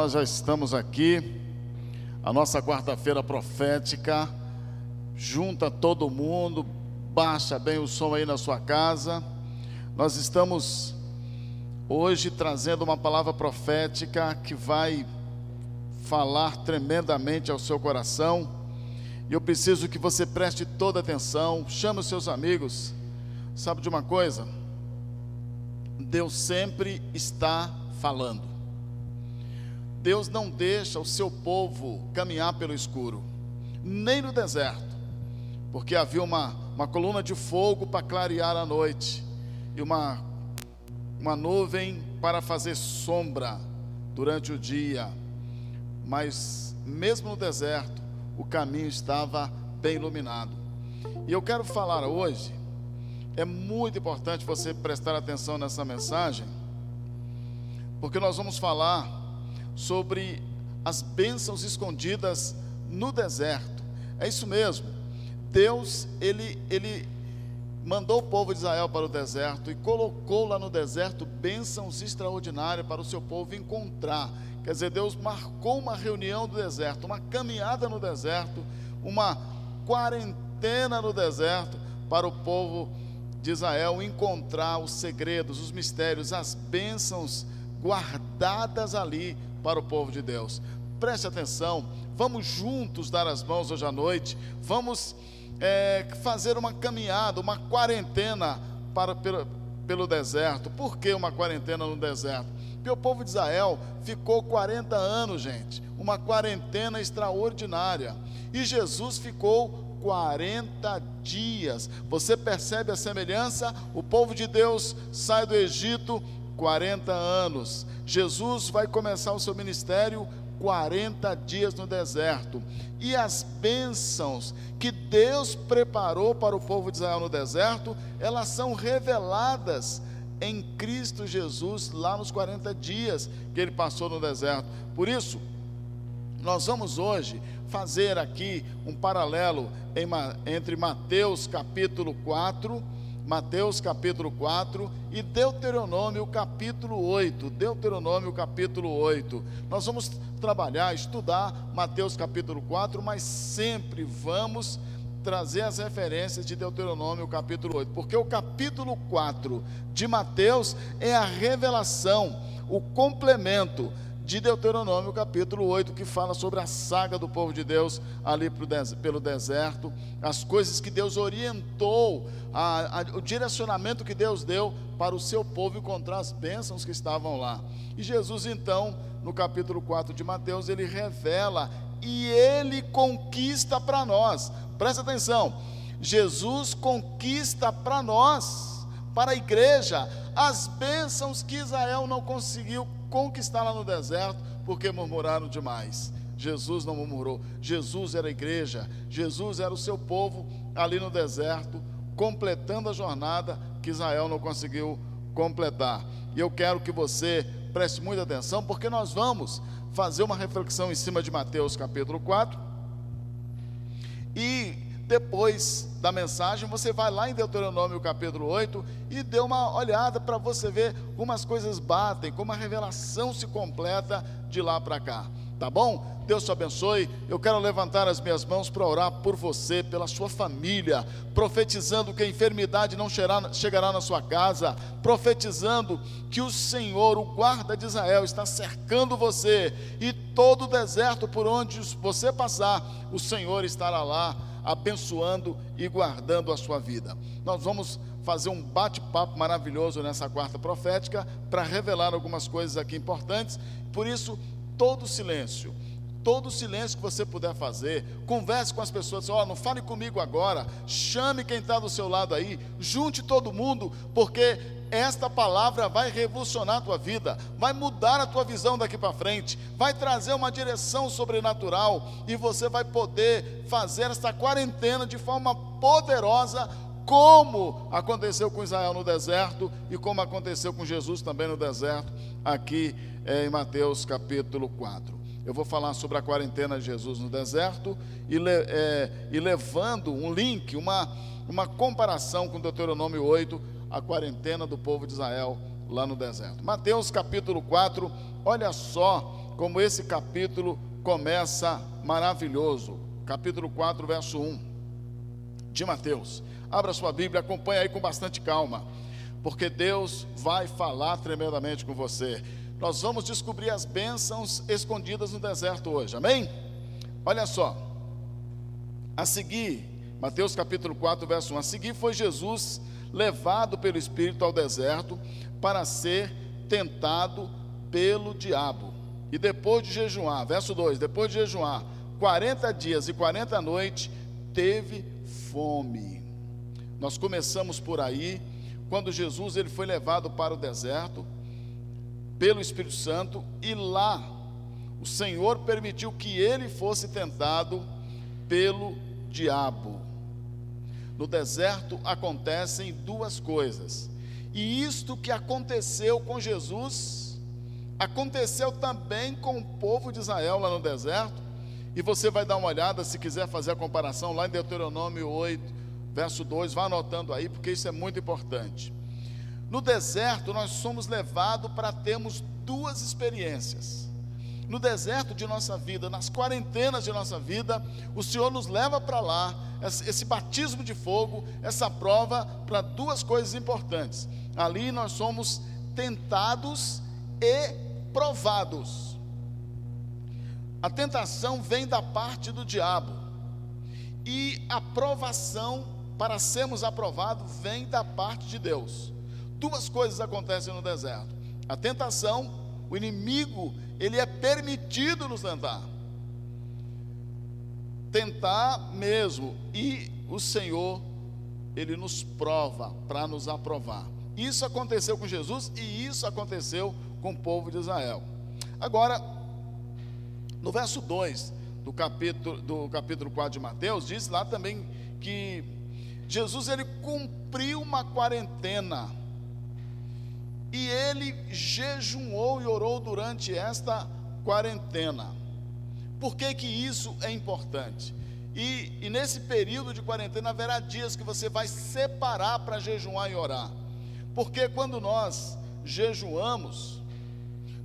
nós já estamos aqui, a nossa quarta-feira profética. Junta todo mundo, baixa bem o som aí na sua casa. Nós estamos hoje trazendo uma palavra profética que vai falar tremendamente ao seu coração. E eu preciso que você preste toda atenção, chame os seus amigos. Sabe de uma coisa? Deus sempre está falando. Deus não deixa o seu povo caminhar pelo escuro, nem no deserto, porque havia uma, uma coluna de fogo para clarear a noite e uma, uma nuvem para fazer sombra durante o dia. Mas, mesmo no deserto, o caminho estava bem iluminado. E eu quero falar hoje, é muito importante você prestar atenção nessa mensagem, porque nós vamos falar sobre as bênçãos escondidas no deserto. É isso mesmo. Deus, ele, ele mandou o povo de Israel para o deserto e colocou lá no deserto bênçãos extraordinárias para o seu povo encontrar. Quer dizer, Deus marcou uma reunião do deserto, uma caminhada no deserto, uma quarentena no deserto para o povo de Israel encontrar os segredos, os mistérios, as bênçãos guardadas ali para o povo de Deus. Preste atenção, vamos juntos dar as mãos hoje à noite, vamos é, fazer uma caminhada, uma quarentena para, pelo, pelo deserto. Por que uma quarentena no deserto? Porque o povo de Israel ficou 40 anos, gente, uma quarentena extraordinária. E Jesus ficou 40 dias. Você percebe a semelhança? O povo de Deus sai do Egito 40 anos. Jesus vai começar o seu ministério 40 dias no deserto. E as bênçãos que Deus preparou para o povo de Israel no deserto, elas são reveladas em Cristo Jesus lá nos 40 dias que ele passou no deserto. Por isso, nós vamos hoje fazer aqui um paralelo entre Mateus capítulo 4 Mateus capítulo 4 e Deuteronômio capítulo 8. Deuteronômio capítulo 8. Nós vamos trabalhar, estudar Mateus capítulo 4, mas sempre vamos trazer as referências de Deuteronômio capítulo 8, porque o capítulo 4 de Mateus é a revelação, o complemento de Deuteronômio capítulo 8, que fala sobre a saga do povo de Deus ali pelo deserto, as coisas que Deus orientou, a, a, o direcionamento que Deus deu para o seu povo encontrar as bênçãos que estavam lá. E Jesus, então, no capítulo 4 de Mateus, ele revela e ele conquista para nós. Presta atenção, Jesus conquista para nós, para a igreja, as bênçãos que Israel não conseguiu conquistar lá no deserto, porque murmuraram demais. Jesus não murmurou, Jesus era a igreja, Jesus era o seu povo ali no deserto, completando a jornada que Israel não conseguiu completar. E eu quero que você preste muita atenção, porque nós vamos fazer uma reflexão em cima de Mateus capítulo 4. E depois da mensagem, você vai lá em Deuteronômio capítulo 8 e dê uma olhada para você ver como as coisas batem, como a revelação se completa de lá para cá. Tá bom? Deus te abençoe. Eu quero levantar as minhas mãos para orar por você, pela sua família, profetizando que a enfermidade não chegará na sua casa, profetizando que o Senhor, o guarda de Israel, está cercando você e todo o deserto por onde você passar, o Senhor estará lá abençoando e guardando a sua vida. Nós vamos fazer um bate-papo maravilhoso nessa quarta profética para revelar algumas coisas aqui importantes. Por isso, todo silêncio. Todo silêncio que você puder fazer, converse com as pessoas, oh, não fale comigo agora, chame quem está do seu lado aí, junte todo mundo, porque esta palavra vai revolucionar a tua vida, vai mudar a tua visão daqui para frente, vai trazer uma direção sobrenatural e você vai poder fazer esta quarentena de forma poderosa, como aconteceu com Israel no deserto e como aconteceu com Jesus também no deserto, aqui é, em Mateus capítulo 4. Eu vou falar sobre a quarentena de Jesus no deserto e, é, e levando um link, uma, uma comparação com Deuteronômio 8 a quarentena do povo de Israel lá no deserto. Mateus capítulo 4, olha só como esse capítulo começa maravilhoso. Capítulo 4, verso 1 de Mateus. Abra sua Bíblia, acompanhe aí com bastante calma, porque Deus vai falar tremendamente com você. Nós vamos descobrir as bênçãos escondidas no deserto hoje, amém? Olha só, a seguir, Mateus capítulo 4, verso 1: A seguir foi Jesus levado pelo Espírito ao deserto para ser tentado pelo diabo. E depois de jejuar, verso 2: depois de jejuar 40 dias e 40 noites, teve fome. Nós começamos por aí, quando Jesus ele foi levado para o deserto pelo Espírito Santo e lá o Senhor permitiu que ele fosse tentado pelo diabo. No deserto acontecem duas coisas. E isto que aconteceu com Jesus, aconteceu também com o povo de Israel lá no deserto. E você vai dar uma olhada, se quiser fazer a comparação, lá em Deuteronômio 8, verso 2, vá anotando aí, porque isso é muito importante. No deserto, nós somos levados para termos duas experiências. No deserto de nossa vida, nas quarentenas de nossa vida, o Senhor nos leva para lá, esse batismo de fogo, essa prova, para duas coisas importantes. Ali nós somos tentados e provados. A tentação vem da parte do diabo, e a provação, para sermos aprovados, vem da parte de Deus. Duas coisas acontecem no deserto: a tentação, o inimigo, ele é permitido nos tentar. Tentar mesmo, e o Senhor, ele nos prova para nos aprovar. Isso aconteceu com Jesus e isso aconteceu com o povo de Israel. Agora, no verso 2 do capítulo, do capítulo 4 de Mateus, diz lá também que Jesus ele cumpriu uma quarentena ele jejuou e orou durante esta quarentena. Por que, que isso é importante? E, e nesse período de quarentena haverá dias que você vai separar para jejuar e orar. Porque quando nós jejuamos,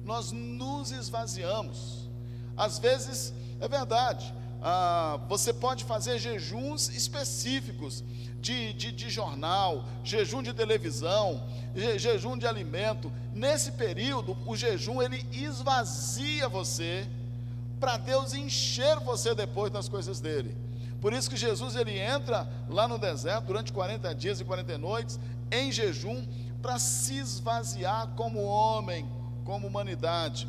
nós nos esvaziamos. Às vezes, é verdade, ah, você pode fazer jejuns específicos de, de, de jornal, jejum de televisão, je, jejum de alimento. Nesse período, o jejum ele esvazia você para Deus encher você depois das coisas dele. Por isso que Jesus ele entra lá no deserto durante 40 dias e 40 noites em jejum para se esvaziar como homem, como humanidade,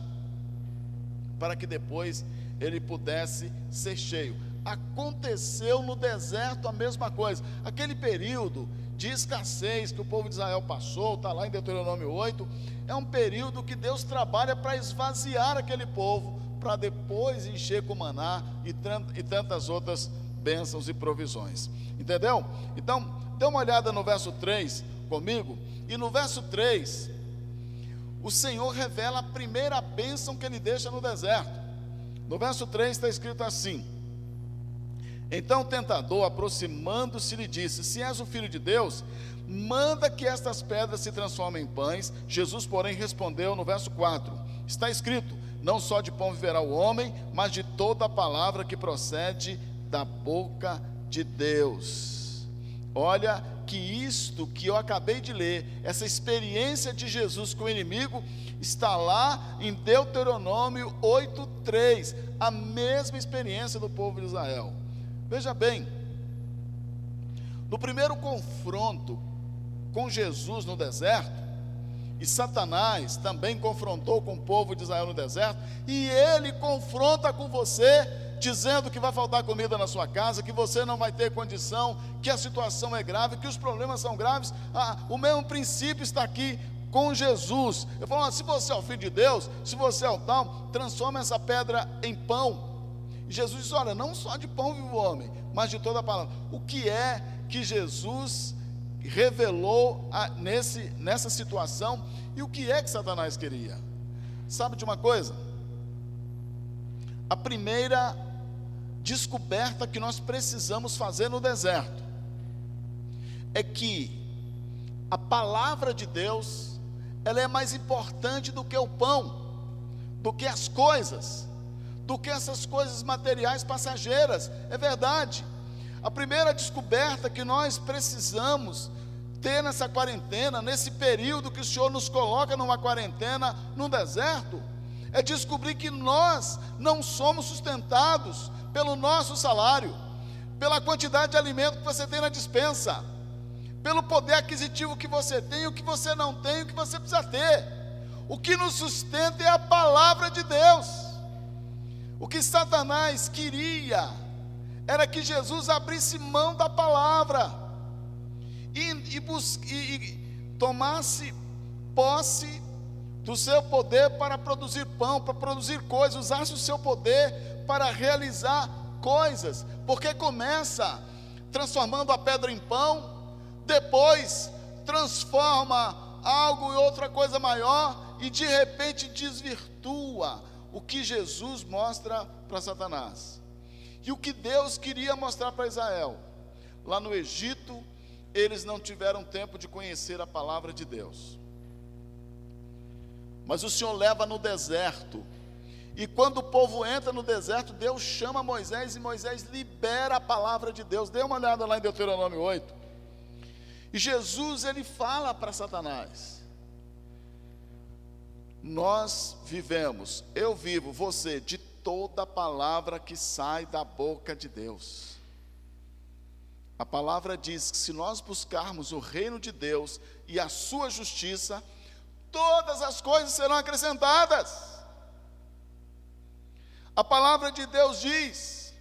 para que depois ele pudesse ser cheio. Aconteceu no deserto a mesma coisa. Aquele período de escassez que o povo de Israel passou, está lá em Deuteronômio 8, é um período que Deus trabalha para esvaziar aquele povo, para depois encher com maná e, e tantas outras bênçãos e provisões. Entendeu? Então, dê uma olhada no verso 3 comigo, e no verso 3, o Senhor revela a primeira bênção que ele deixa no deserto. No verso 3 está escrito assim: Então o tentador, aproximando-se, lhe disse: Se és o filho de Deus, manda que estas pedras se transformem em pães. Jesus, porém, respondeu no verso 4: Está escrito: Não só de pão viverá o homem, mas de toda a palavra que procede da boca de Deus. Olha que isto que eu acabei de ler, essa experiência de Jesus com o inimigo, está lá em Deuteronômio 8:3, a mesma experiência do povo de Israel. Veja bem, no primeiro confronto com Jesus no deserto, e Satanás também confrontou com o povo de Israel no deserto, e ele confronta com você dizendo que vai faltar comida na sua casa, que você não vai ter condição, que a situação é grave, que os problemas são graves. Ah, o mesmo princípio está aqui com Jesus. Eu falo, ah, se você é o filho de Deus, se você é o tal, transforma essa pedra em pão. Jesus diz: Olha, não só de pão vive o homem, mas de toda a palavra. O que é que Jesus revelou a, nesse, nessa situação e o que é que Satanás queria? Sabe de uma coisa? A primeira descoberta que nós precisamos fazer no deserto é que a palavra de Deus ela é mais importante do que o pão. do que as coisas, do que essas coisas materiais passageiras. É verdade. A primeira descoberta que nós precisamos ter nessa quarentena, nesse período que o Senhor nos coloca numa quarentena, num deserto, é descobrir que nós não somos sustentados pelo nosso salário, pela quantidade de alimento que você tem na dispensa, pelo poder aquisitivo que você tem, o que você não tem, o que você precisa ter. O que nos sustenta é a palavra de Deus. O que Satanás queria era que Jesus abrisse mão da palavra e, e, e, e tomasse posse do seu poder para produzir pão, para produzir coisas, usasse o seu poder para realizar coisas, porque começa transformando a pedra em pão, depois transforma algo em outra coisa maior e de repente desvirtua o que Jesus mostra para Satanás. E o que Deus queria mostrar para Israel. Lá no Egito, eles não tiveram tempo de conhecer a palavra de Deus. Mas o Senhor leva no deserto. E quando o povo entra no deserto, Deus chama Moisés e Moisés libera a palavra de Deus. Dê uma olhada lá em Deuteronômio 8. E Jesus ele fala para Satanás: Nós vivemos, eu vivo, você, de toda palavra que sai da boca de Deus. A palavra diz que se nós buscarmos o reino de Deus e a sua justiça, todas as coisas serão acrescentadas. A palavra de Deus diz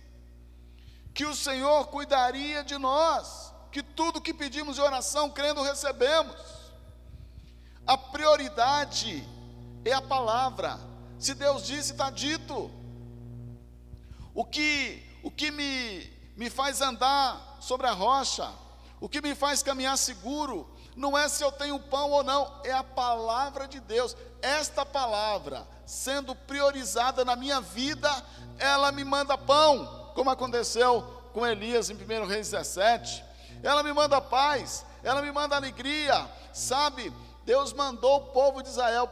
que o Senhor cuidaria de nós, que tudo que pedimos em oração, crendo, recebemos. A prioridade é a palavra. Se Deus disse, está dito. O que, o que me, me faz andar sobre a rocha, o que me faz caminhar seguro, não é se eu tenho pão ou não, é a palavra de Deus. Esta palavra, sendo priorizada na minha vida, ela me manda pão, como aconteceu com Elias em 1 Reis 17. Ela me manda paz, ela me manda alegria, sabe? Deus mandou o povo de Israel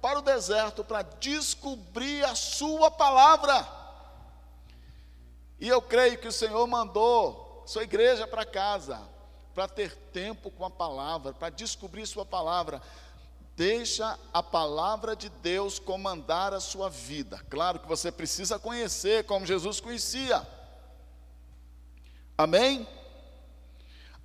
para o deserto para descobrir a sua palavra. E eu creio que o Senhor mandou sua igreja para casa, para ter tempo com a palavra, para descobrir sua palavra. Deixa a palavra de Deus comandar a sua vida. Claro que você precisa conhecer como Jesus conhecia. Amém?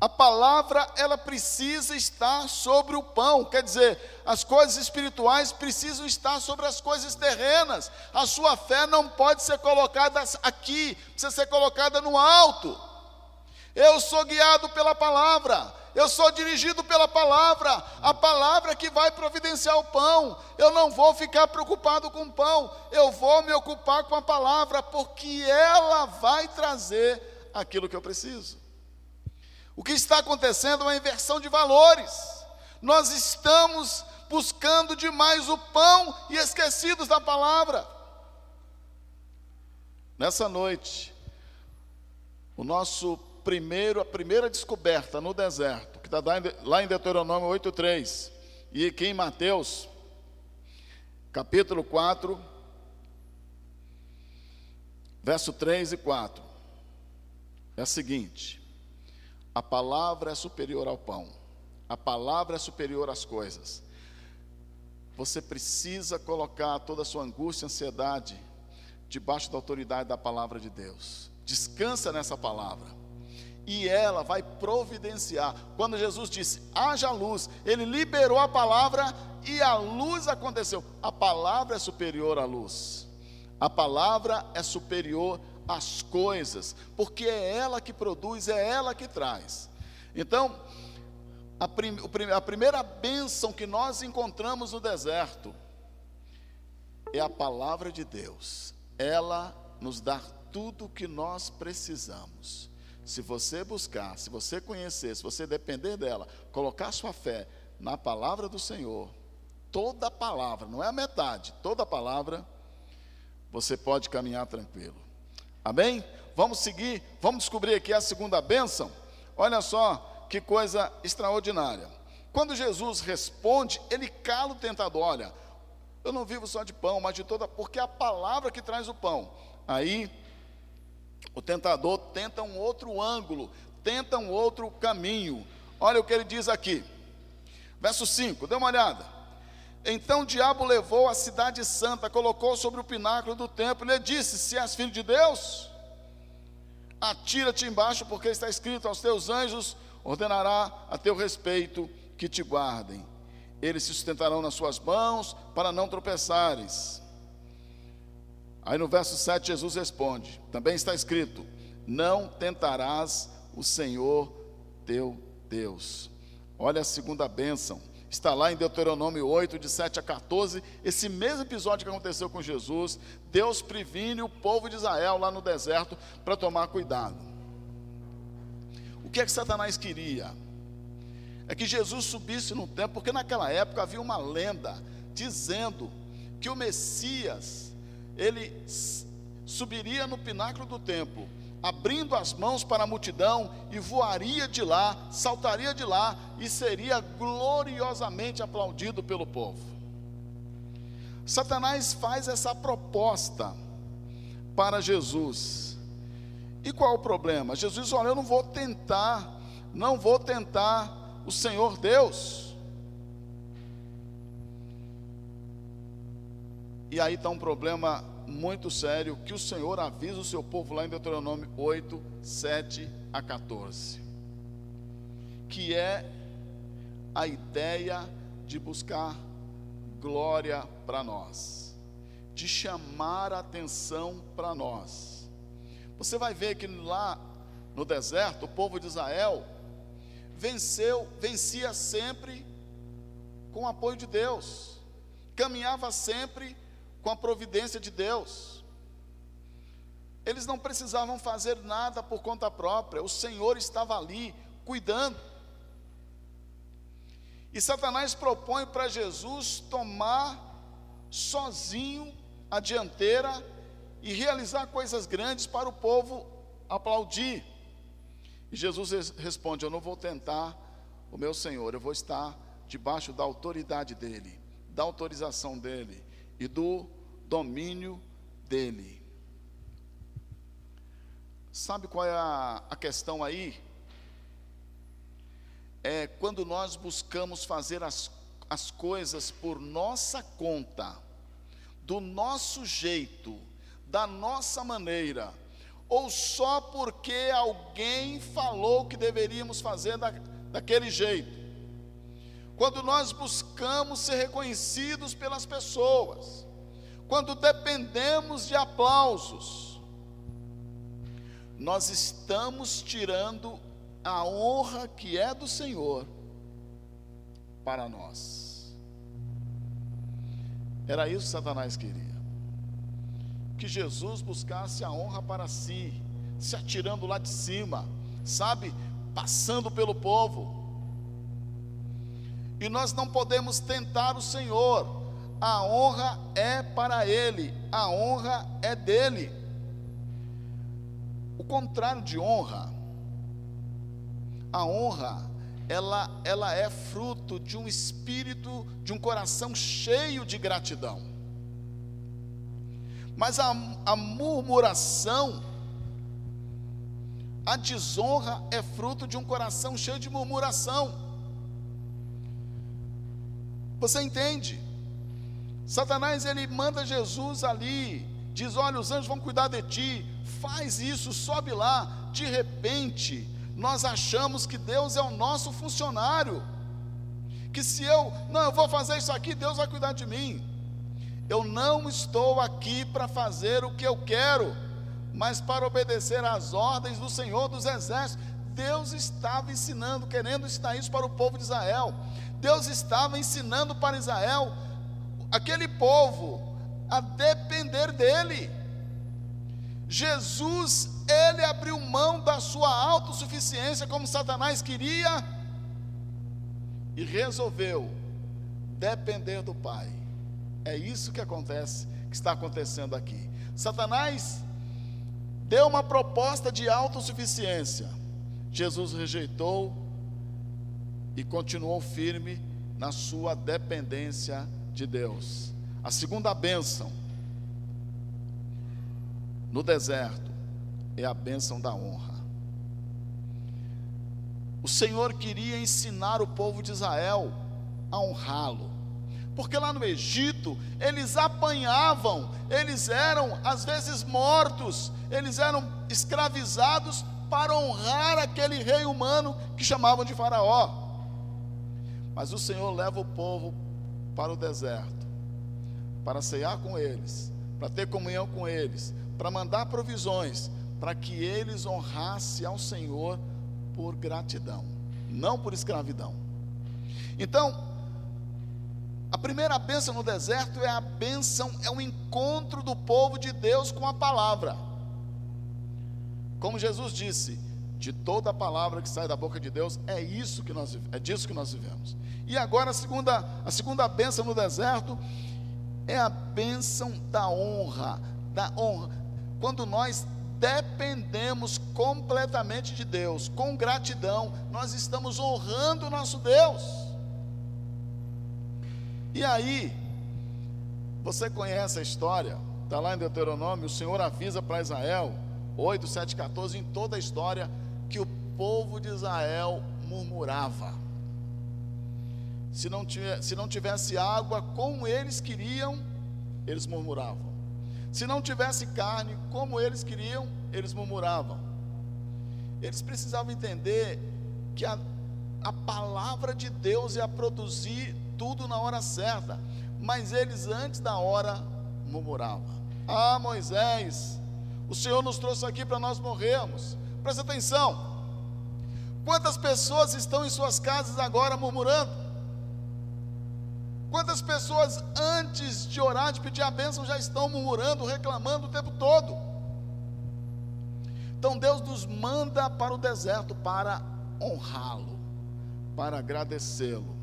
A palavra, ela precisa estar sobre o pão, quer dizer, as coisas espirituais precisam estar sobre as coisas terrenas. A sua fé não pode ser colocada aqui, precisa ser colocada no alto. Eu sou guiado pela palavra, eu sou dirigido pela palavra, a palavra que vai providenciar o pão. Eu não vou ficar preocupado com o pão, eu vou me ocupar com a palavra, porque ela vai trazer aquilo que eu preciso. O que está acontecendo é uma inversão de valores. Nós estamos buscando demais o pão e esquecidos da palavra. Nessa noite, o nosso primeiro, a primeira descoberta no deserto, que está lá em Deuteronômio 8,3, e aqui em Mateus, capítulo 4, verso 3 e 4, é a seguinte: a palavra é superior ao pão. A palavra é superior às coisas. Você precisa colocar toda a sua angústia e ansiedade debaixo da autoridade da palavra de Deus. Descansa nessa palavra. E ela vai providenciar. Quando Jesus disse: haja luz, ele liberou a palavra e a luz aconteceu. A palavra é superior à luz. A palavra é superior as coisas, porque é ela que produz, é ela que traz. Então, a, prim, a primeira bênção que nós encontramos no deserto é a palavra de Deus. Ela nos dá tudo o que nós precisamos. Se você buscar, se você conhecer, se você depender dela, colocar sua fé na palavra do Senhor, toda palavra, não é a metade, toda palavra, você pode caminhar tranquilo. Amém? Vamos seguir, vamos descobrir aqui a segunda bênção. Olha só que coisa extraordinária. Quando Jesus responde, ele cala o tentador. Olha, Eu não vivo só de pão, mas de toda, porque é a palavra que traz o pão. Aí o tentador tenta um outro ângulo, tenta um outro caminho. Olha o que ele diz aqui. Verso 5, dê uma olhada. Então o diabo levou a cidade santa, colocou sobre o pináculo do templo e lhe disse: Se és filho de Deus, atira-te embaixo, porque está escrito: Aos teus anjos ordenará a teu respeito que te guardem. Eles se sustentarão nas suas mãos para não tropeçares. Aí no verso 7 Jesus responde: Também está escrito: Não tentarás o Senhor teu Deus. Olha a segunda bênção. Está lá em Deuteronômio 8, de 7 a 14, esse mesmo episódio que aconteceu com Jesus. Deus previne o povo de Israel lá no deserto para tomar cuidado. O que é que Satanás queria? É que Jesus subisse no templo, porque naquela época havia uma lenda dizendo que o Messias, ele subiria no pináculo do templo abrindo as mãos para a multidão e voaria de lá, saltaria de lá e seria gloriosamente aplaudido pelo povo. Satanás faz essa proposta para Jesus. E qual o problema? Jesus Olha, eu não vou tentar, não vou tentar o Senhor Deus. E aí está um problema muito sério que o Senhor avisa o seu povo lá em Deuteronômio 8, 7 a 14. Que é a ideia de buscar glória para nós, de chamar atenção para nós. Você vai ver que lá no deserto, o povo de Israel venceu, vencia sempre com o apoio de Deus, caminhava sempre com a providência de Deus. Eles não precisavam fazer nada por conta própria, o Senhor estava ali cuidando. E Satanás propõe para Jesus tomar sozinho a dianteira e realizar coisas grandes para o povo aplaudir. E Jesus responde: Eu não vou tentar o meu Senhor, eu vou estar debaixo da autoridade dEle, da autorização dEle e do domínio dele. Sabe qual é a, a questão aí? É quando nós buscamos fazer as, as coisas por nossa conta, do nosso jeito, da nossa maneira, ou só porque alguém falou que deveríamos fazer da, daquele jeito quando nós buscamos ser reconhecidos pelas pessoas, quando dependemos de aplausos, nós estamos tirando a honra que é do Senhor para nós. Era isso que Satanás queria. Que Jesus buscasse a honra para si, se atirando lá de cima, sabe, passando pelo povo e nós não podemos tentar o Senhor. A honra é para Ele, a honra é dele. O contrário de honra, a honra, ela, ela é fruto de um espírito, de um coração cheio de gratidão. Mas a, a murmuração, a desonra é fruto de um coração cheio de murmuração. Você entende? Satanás ele manda Jesus ali, diz: Olha, os anjos vão cuidar de ti, faz isso, sobe lá. De repente, nós achamos que Deus é o nosso funcionário, que se eu, não, eu vou fazer isso aqui, Deus vai cuidar de mim. Eu não estou aqui para fazer o que eu quero, mas para obedecer às ordens do Senhor dos Exércitos. Deus estava ensinando, querendo ensinar isso para o povo de Israel. Deus estava ensinando para Israel, aquele povo, a depender dele. Jesus, ele abriu mão da sua autossuficiência, como Satanás queria, e resolveu depender do Pai. É isso que acontece, que está acontecendo aqui. Satanás deu uma proposta de autossuficiência. Jesus rejeitou e continuou firme na sua dependência de Deus. A segunda bênção no deserto é a bênção da honra. O Senhor queria ensinar o povo de Israel a honrá-lo. Porque lá no Egito, eles apanhavam, eles eram às vezes mortos, eles eram escravizados para honrar aquele rei humano que chamavam de Faraó. Mas o Senhor leva o povo para o deserto, para cear com eles, para ter comunhão com eles, para mandar provisões, para que eles honrassem ao Senhor por gratidão, não por escravidão. Então, a primeira bênção no deserto é a bênção, é o encontro do povo de Deus com a palavra. Como Jesus disse, de toda a palavra que sai da boca de Deus, é isso que nós é disso que nós vivemos. E agora a segunda, a segunda bênção no deserto é a bênção da honra, da honra. Quando nós dependemos completamente de Deus, com gratidão, nós estamos honrando o nosso Deus. E aí, você conhece a história, está lá em Deuteronômio, o Senhor avisa para Israel 8, 7, 14, em toda a história, que o povo de Israel murmurava. Se não, tivesse, se não tivesse água como eles queriam, eles murmuravam. Se não tivesse carne como eles queriam, eles murmuravam. Eles precisavam entender que a, a palavra de Deus ia produzir tudo na hora certa, mas eles antes da hora murmuravam. Ah, Moisés, o Senhor nos trouxe aqui para nós morrermos. Presta atenção. Quantas pessoas estão em suas casas agora murmurando? Quantas pessoas antes de orar, de pedir a bênção, já estão murmurando, reclamando o tempo todo? Então Deus nos manda para o deserto para honrá-lo, para agradecê-lo,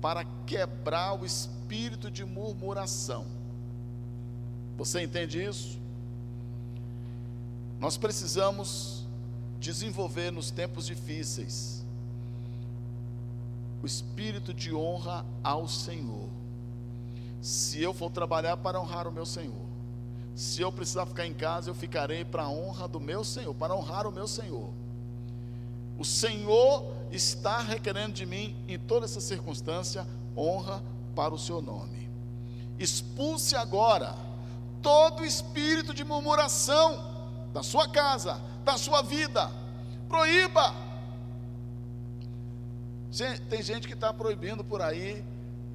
para quebrar o espírito de murmuração. Você entende isso? Nós precisamos desenvolver nos tempos difíceis o espírito de honra ao Senhor. Se eu for trabalhar para honrar o meu Senhor, se eu precisar ficar em casa, eu ficarei para a honra do meu Senhor, para honrar o meu Senhor. O Senhor está requerendo de mim, em toda essa circunstância, honra para o seu nome. Expulse agora todo espírito de murmuração da sua casa, da sua vida. Proíba. Tem gente que está proibindo por aí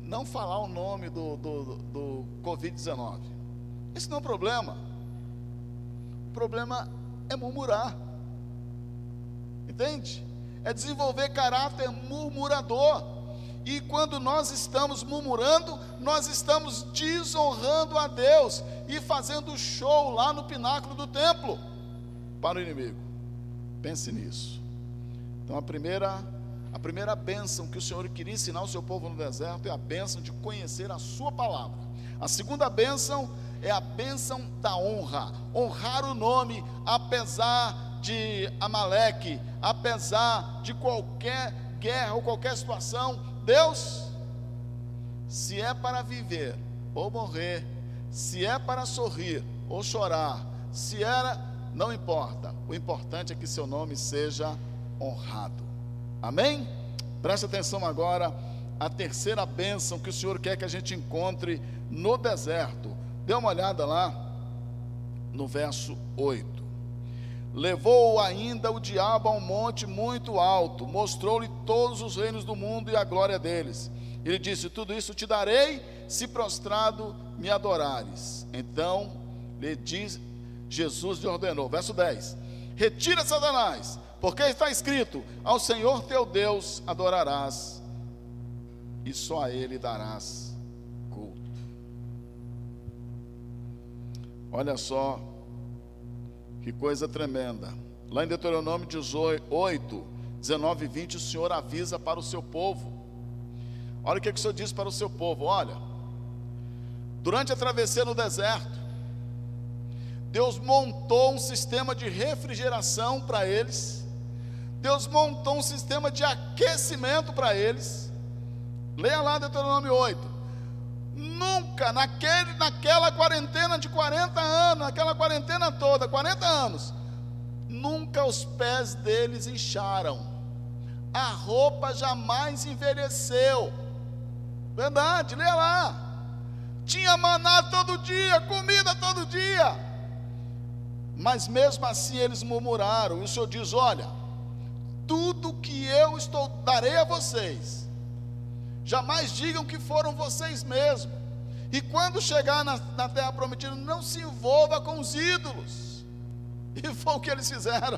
não falar o nome do, do, do Covid-19. Esse não é um problema. O problema é murmurar. Entende? É desenvolver caráter murmurador. E quando nós estamos murmurando, nós estamos desonrando a Deus e fazendo show lá no pináculo do templo para o inimigo. Pense nisso. Então a primeira a primeira bênção que o Senhor queria ensinar o seu povo no deserto é a bênção de conhecer a sua palavra. A segunda bênção é a bênção da honra, honrar o nome apesar de Amaleque, apesar de qualquer guerra ou qualquer situação, Deus, se é para viver ou morrer, se é para sorrir ou chorar, se era, não importa. O importante é que seu nome seja honrado. Amém? Preste atenção agora a terceira bênção que o Senhor quer que a gente encontre no deserto. Dê uma olhada lá no verso 8. Levou ainda o diabo a um monte muito alto, mostrou-lhe todos os reinos do mundo e a glória deles. Ele disse: Tudo isso te darei, se prostrado me adorares. Então lhe diz, Jesus lhe ordenou, verso 10: Retira Satanás, porque está escrito: Ao Senhor teu Deus adorarás, e só a Ele darás culto. Olha só que coisa tremenda. Lá em Deuteronômio 18, 19 e 20, o Senhor avisa para o seu povo. Olha o que, que o Senhor diz para o seu povo: olha, durante a travessia no deserto, Deus montou um sistema de refrigeração para eles, Deus montou um sistema de aquecimento para eles. Leia lá Deuteronômio 8. Nunca, naquele, naquela quarentena de 40 anos, naquela quarentena toda, 40 anos, nunca os pés deles incharam, a roupa jamais envelheceu. Verdade, lê lá. Tinha maná todo dia, comida todo dia. Mas mesmo assim eles murmuraram. E o Senhor diz: Olha, tudo que eu estou darei a vocês, jamais digam que foram vocês mesmos. E quando chegar na, na terra prometida, não se envolva com os ídolos. E foi o que eles fizeram.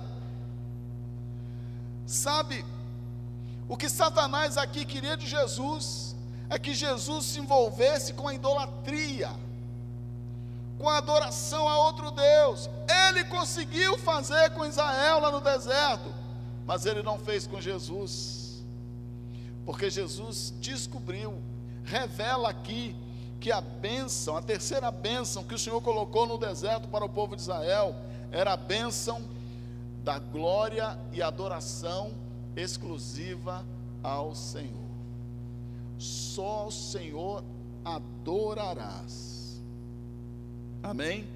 Sabe, o que Satanás aqui queria de Jesus é que Jesus se envolvesse com a idolatria, com a adoração a outro Deus. Ele conseguiu fazer com Israel lá no deserto, mas ele não fez com Jesus, porque Jesus descobriu, revela aqui que a bênção, a terceira bênção que o Senhor colocou no deserto para o povo de Israel, era a bênção da glória e adoração exclusiva ao Senhor. Só ao Senhor adorarás. Amém?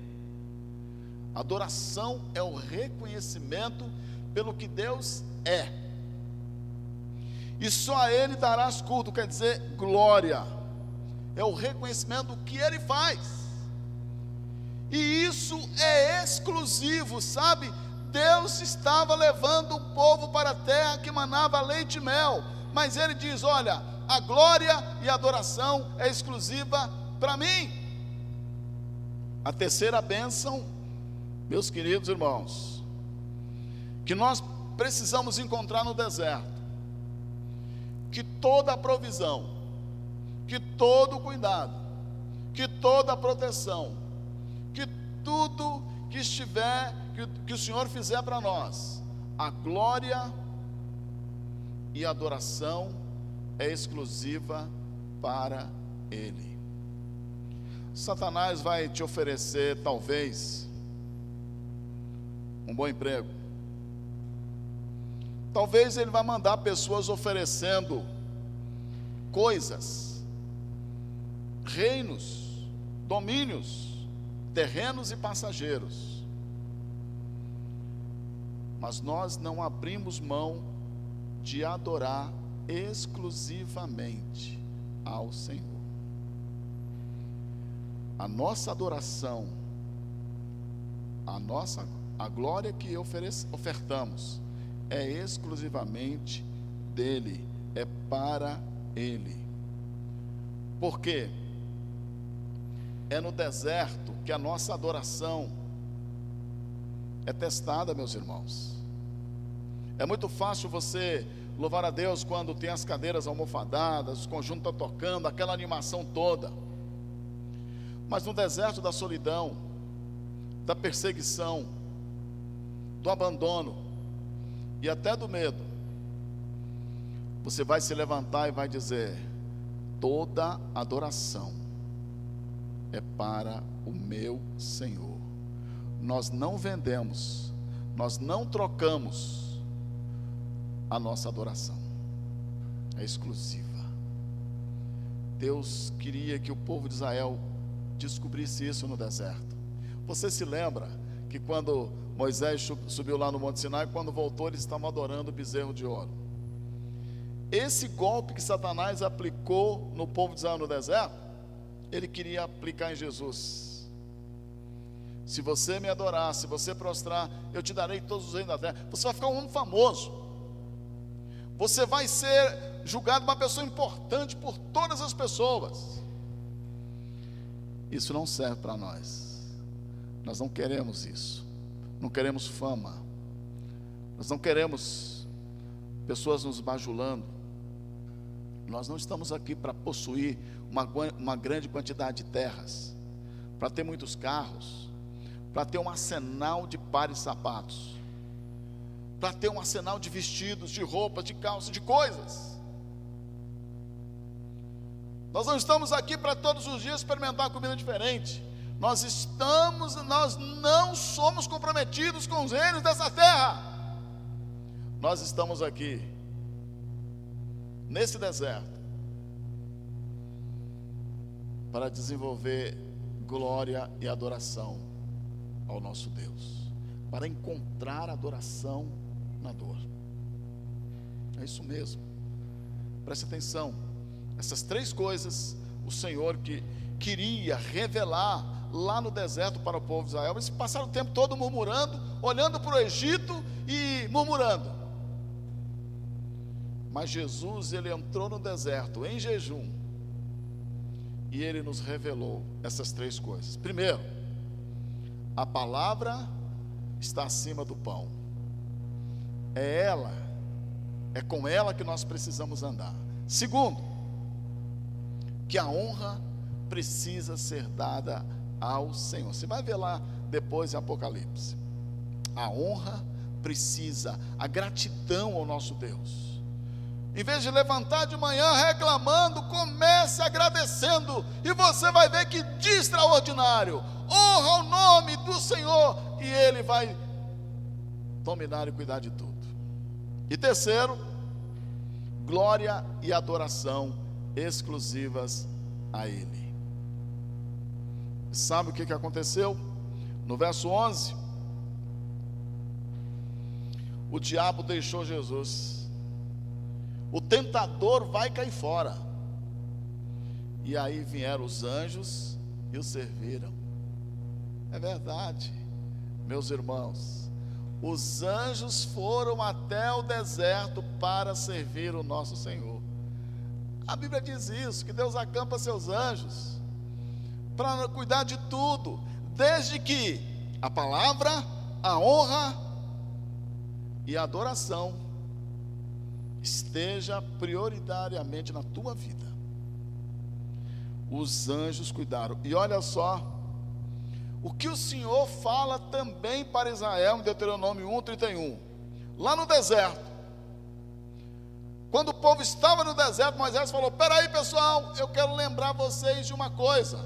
Adoração é o reconhecimento pelo que Deus é. E só a Ele darás culto, quer dizer, glória. É o reconhecimento do que Ele faz. E isso é exclusivo, sabe? Deus estava levando o povo para a terra que manava leite e mel, mas ele diz: Olha, a glória e a adoração é exclusiva para mim. A terceira bênção, meus queridos irmãos, que nós precisamos encontrar no deserto, que toda a provisão, que todo o cuidado, que toda a proteção, que tudo que estiver que, que o Senhor fizer para nós, a glória e a adoração é exclusiva para Ele. Satanás vai te oferecer, talvez, um bom emprego. Talvez ele vai mandar pessoas oferecendo coisas, reinos, domínios, terrenos e passageiros mas nós não abrimos mão de adorar exclusivamente ao Senhor. A nossa adoração, a nossa a glória que ofertamos é exclusivamente dele, é para ele. Por quê? É no deserto que a nossa adoração é testada, meus irmãos. É muito fácil você louvar a Deus quando tem as cadeiras almofadadas, o conjunto está tocando, aquela animação toda. Mas no deserto da solidão, da perseguição, do abandono e até do medo, você vai se levantar e vai dizer: toda adoração é para o meu Senhor nós não vendemos, nós não trocamos a nossa adoração, é exclusiva. Deus queria que o povo de Israel descobrisse isso no deserto. Você se lembra que quando Moisés subiu lá no Monte Sinai, quando voltou, eles estavam adorando o bezerro de ouro. Esse golpe que Satanás aplicou no povo de Israel no deserto, ele queria aplicar em Jesus. Se você me adorar, se você prostrar, eu te darei todos os reinos da terra. Você vai ficar um homem famoso. Você vai ser julgado uma pessoa importante por todas as pessoas. Isso não serve para nós. Nós não queremos isso. Não queremos fama. Nós não queremos pessoas nos bajulando. Nós não estamos aqui para possuir uma, uma grande quantidade de terras, para ter muitos carros para ter um arsenal de pares de sapatos, para ter um arsenal de vestidos, de roupas, de calças, de coisas. Nós não estamos aqui para todos os dias experimentar comida diferente. Nós estamos, nós não somos comprometidos com os reinos dessa terra. Nós estamos aqui nesse deserto para desenvolver glória e adoração ao nosso Deus, para encontrar adoração na dor. É isso mesmo. Preste atenção. Essas três coisas o Senhor que queria revelar lá no deserto para o povo de Israel. Eles passaram o tempo todo murmurando, olhando para o Egito e murmurando. Mas Jesus, ele entrou no deserto em jejum e ele nos revelou essas três coisas. Primeiro, a palavra está acima do pão. É ela, é com ela que nós precisamos andar. Segundo, que a honra precisa ser dada ao Senhor. Você vai ver lá depois em Apocalipse. A honra precisa, a gratidão ao nosso Deus. Em vez de levantar de manhã reclamando, comece agradecendo, e você vai ver que de extraordinário, honra o nome do Senhor, e Ele vai dominar e cuidar de tudo. E terceiro, glória e adoração exclusivas a Ele. Sabe o que, que aconteceu? No verso 11, o diabo deixou Jesus, o tentador vai cair fora, e aí vieram os anjos e o serviram. É verdade, meus irmãos. Os anjos foram até o deserto para servir o nosso Senhor. A Bíblia diz isso, que Deus acampa seus anjos para cuidar de tudo, desde que a palavra, a honra e a adoração esteja prioritariamente na tua vida. Os anjos cuidaram. E olha só, o que o Senhor fala também para Israel em Deuteronômio 1:31. Lá no deserto, quando o povo estava no deserto, Moisés falou: Peraí, pessoal, eu quero lembrar vocês de uma coisa.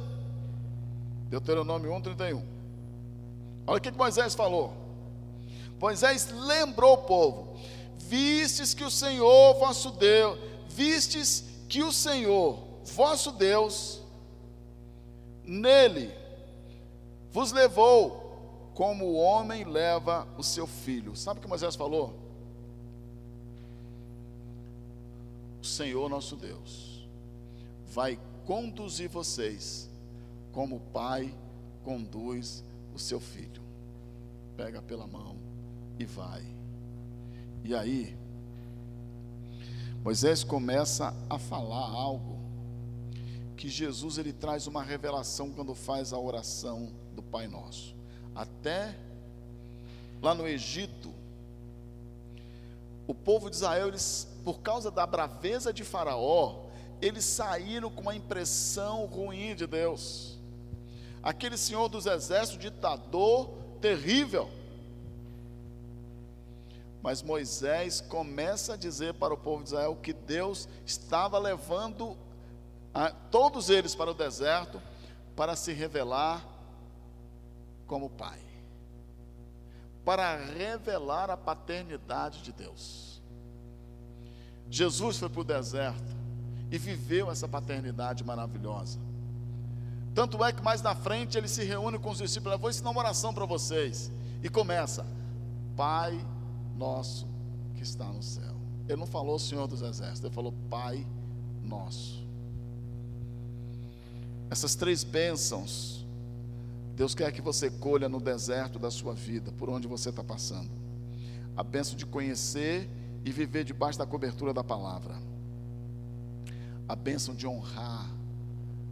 Deuteronômio 1,31. Olha o que Moisés falou. Moisés lembrou o povo: Vistes que o Senhor vosso Deus, vistes que o Senhor vosso Deus, nele vos levou como o homem leva o seu filho. Sabe o que Moisés falou? o Senhor nosso Deus vai conduzir vocês como o pai conduz o seu filho. Pega pela mão e vai. E aí, Moisés começa a falar algo que Jesus ele traz uma revelação quando faz a oração do Pai Nosso. Até lá no Egito, o povo de Israel eles por causa da braveza de Faraó, eles saíram com uma impressão ruim de Deus. Aquele senhor dos exércitos, ditador terrível. Mas Moisés começa a dizer para o povo de Israel que Deus estava levando a, todos eles para o deserto para se revelar como Pai, para revelar a paternidade de Deus. Jesus foi para o deserto e viveu essa paternidade maravilhosa. Tanto é que mais na frente ele se reúne com os discípulos, vou ensinar uma oração para vocês. E começa: Pai nosso que está no céu. Ele não falou Senhor dos Exércitos, ele falou Pai nosso. Essas três bênçãos, Deus quer que você colha no deserto da sua vida, por onde você está passando. A bênção de conhecer e viver debaixo da cobertura da palavra. A bênção de honrar,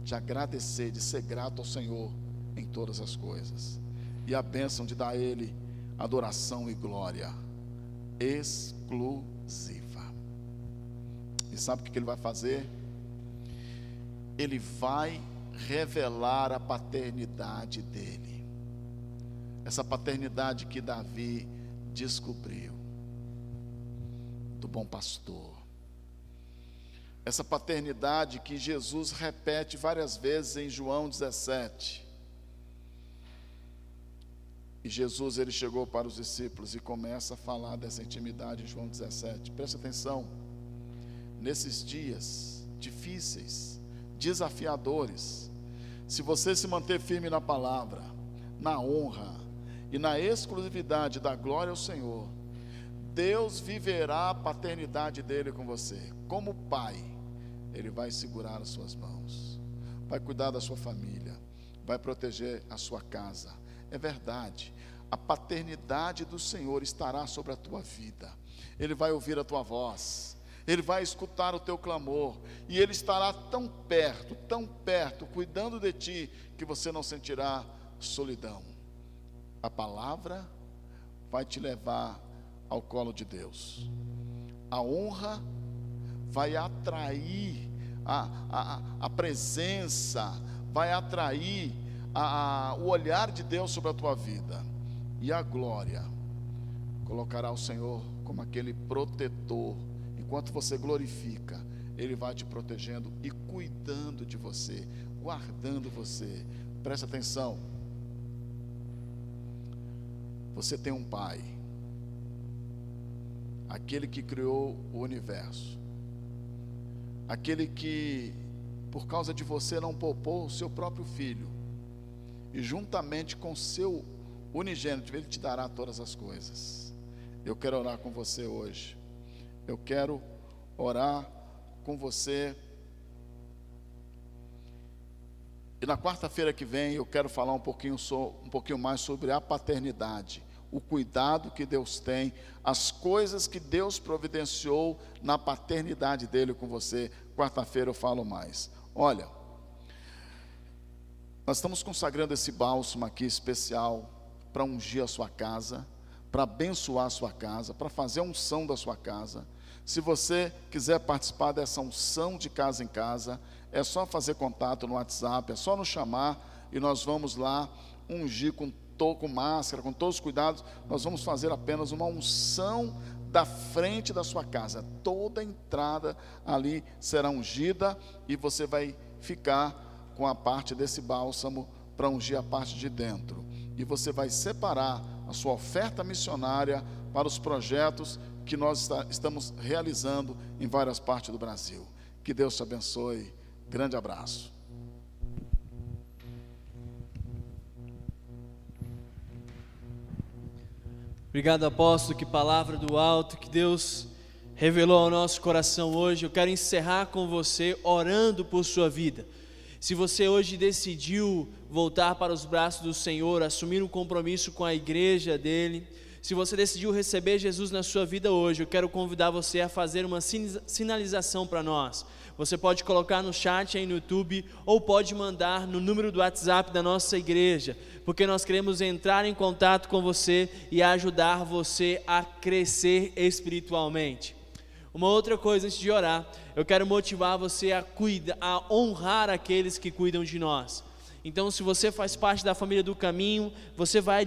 de agradecer, de ser grato ao Senhor em todas as coisas. E a bênção de dar a Ele adoração e glória exclusiva. E sabe o que Ele vai fazer? Ele vai revelar a paternidade dele. Essa paternidade que Davi descobriu do bom pastor. Essa paternidade que Jesus repete várias vezes em João 17. E Jesus ele chegou para os discípulos e começa a falar dessa intimidade em João 17. Preste atenção. Nesses dias difíceis, desafiadores, Se você se manter firme na palavra, na honra e na exclusividade da glória ao Senhor, Deus viverá a paternidade dele com você. Como pai, ele vai segurar as suas mãos, vai cuidar da sua família, vai proteger a sua casa. É verdade, a paternidade do Senhor estará sobre a tua vida, ele vai ouvir a tua voz. Ele vai escutar o teu clamor, e Ele estará tão perto, tão perto, cuidando de ti, que você não sentirá solidão. A palavra vai te levar ao colo de Deus. A honra vai atrair a, a, a presença, vai atrair a, a, o olhar de Deus sobre a tua vida. E a glória colocará o Senhor como aquele protetor. Enquanto você glorifica, Ele vai te protegendo e cuidando de você, guardando você. Presta atenção. Você tem um pai aquele que criou o universo, aquele que, por causa de você, não poupou o seu próprio filho, e juntamente com seu unigênito, ele te dará todas as coisas. Eu quero orar com você hoje, eu quero orar com você. E na quarta-feira que vem eu quero falar um pouquinho, um pouquinho mais sobre a paternidade o cuidado que Deus tem, as coisas que Deus providenciou na paternidade dele com você. Quarta-feira eu falo mais. Olha, nós estamos consagrando esse bálsamo aqui especial para ungir a sua casa, para abençoar a sua casa, para fazer a unção da sua casa. Se você quiser participar dessa unção de casa em casa, é só fazer contato no WhatsApp, é só nos chamar e nós vamos lá ungir com estou com máscara, com todos os cuidados, nós vamos fazer apenas uma unção da frente da sua casa. Toda entrada ali será ungida e você vai ficar com a parte desse bálsamo para ungir a parte de dentro. E você vai separar a sua oferta missionária para os projetos que nós está, estamos realizando em várias partes do Brasil. Que Deus te abençoe. Grande abraço. Obrigado, apóstolo. Que palavra do alto que Deus revelou ao nosso coração hoje. Eu quero encerrar com você orando por sua vida. Se você hoje decidiu voltar para os braços do Senhor, assumir um compromisso com a igreja dele, se você decidiu receber Jesus na sua vida hoje, eu quero convidar você a fazer uma sinalização para nós. Você pode colocar no chat aí no YouTube ou pode mandar no número do WhatsApp da nossa igreja, porque nós queremos entrar em contato com você e ajudar você a crescer espiritualmente. Uma outra coisa antes de orar, eu quero motivar você a cuidar, a honrar aqueles que cuidam de nós. Então, se você faz parte da família do caminho, você vai